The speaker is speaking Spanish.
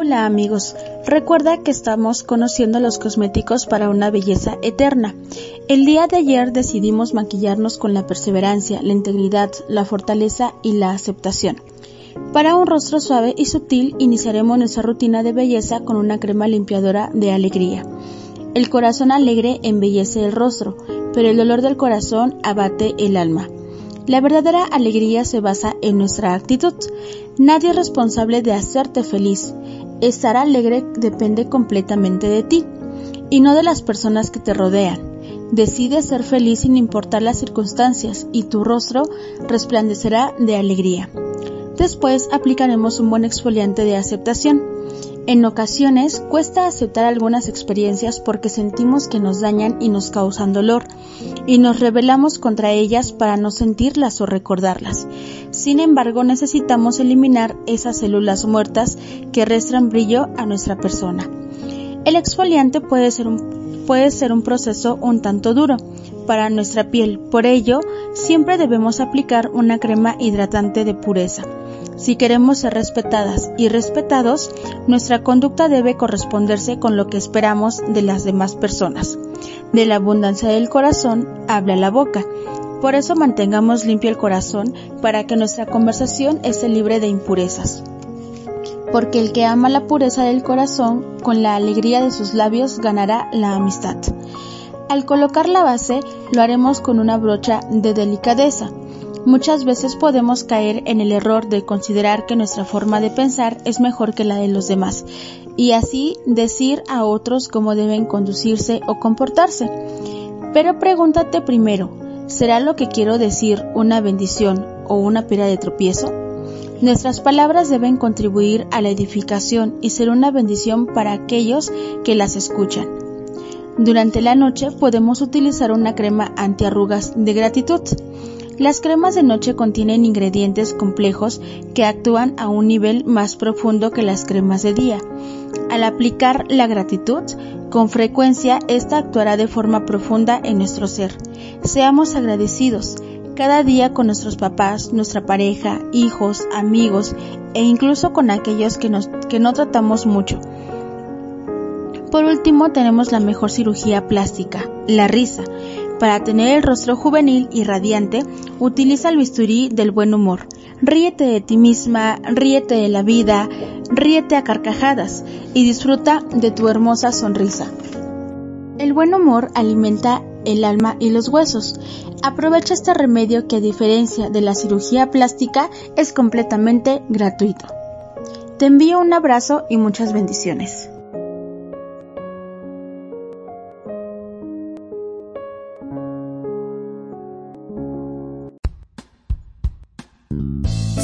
Hola amigos, recuerda que estamos conociendo los cosméticos para una belleza eterna. El día de ayer decidimos maquillarnos con la perseverancia, la integridad, la fortaleza y la aceptación. Para un rostro suave y sutil iniciaremos nuestra rutina de belleza con una crema limpiadora de alegría. El corazón alegre embellece el rostro, pero el dolor del corazón abate el alma. La verdadera alegría se basa en nuestra actitud. Nadie es responsable de hacerte feliz. Estar alegre depende completamente de ti y no de las personas que te rodean. Decide ser feliz sin importar las circunstancias y tu rostro resplandecerá de alegría. Después aplicaremos un buen exfoliante de aceptación. En ocasiones cuesta aceptar algunas experiencias porque sentimos que nos dañan y nos causan dolor, y nos rebelamos contra ellas para no sentirlas o recordarlas. Sin embargo, necesitamos eliminar esas células muertas que restan brillo a nuestra persona. El exfoliante puede ser un, puede ser un proceso un tanto duro para nuestra piel, por ello siempre debemos aplicar una crema hidratante de pureza. Si queremos ser respetadas y respetados, nuestra conducta debe corresponderse con lo que esperamos de las demás personas. De la abundancia del corazón habla la boca. Por eso mantengamos limpio el corazón para que nuestra conversación esté libre de impurezas. Porque el que ama la pureza del corazón, con la alegría de sus labios ganará la amistad. Al colocar la base, lo haremos con una brocha de delicadeza Muchas veces podemos caer en el error de considerar que nuestra forma de pensar es mejor que la de los demás y así decir a otros cómo deben conducirse o comportarse. Pero pregúntate primero, ¿será lo que quiero decir una bendición o una pera de tropiezo? Nuestras palabras deben contribuir a la edificación y ser una bendición para aquellos que las escuchan. Durante la noche podemos utilizar una crema antiarrugas de gratitud. Las cremas de noche contienen ingredientes complejos que actúan a un nivel más profundo que las cremas de día. Al aplicar la gratitud, con frecuencia esta actuará de forma profunda en nuestro ser. Seamos agradecidos cada día con nuestros papás, nuestra pareja, hijos, amigos e incluso con aquellos que, que no tratamos mucho. Por último tenemos la mejor cirugía plástica, la risa. Para tener el rostro juvenil y radiante, utiliza el bisturí del buen humor. Ríete de ti misma, ríete de la vida, ríete a carcajadas y disfruta de tu hermosa sonrisa. El buen humor alimenta el alma y los huesos. Aprovecha este remedio que a diferencia de la cirugía plástica es completamente gratuito. Te envío un abrazo y muchas bendiciones.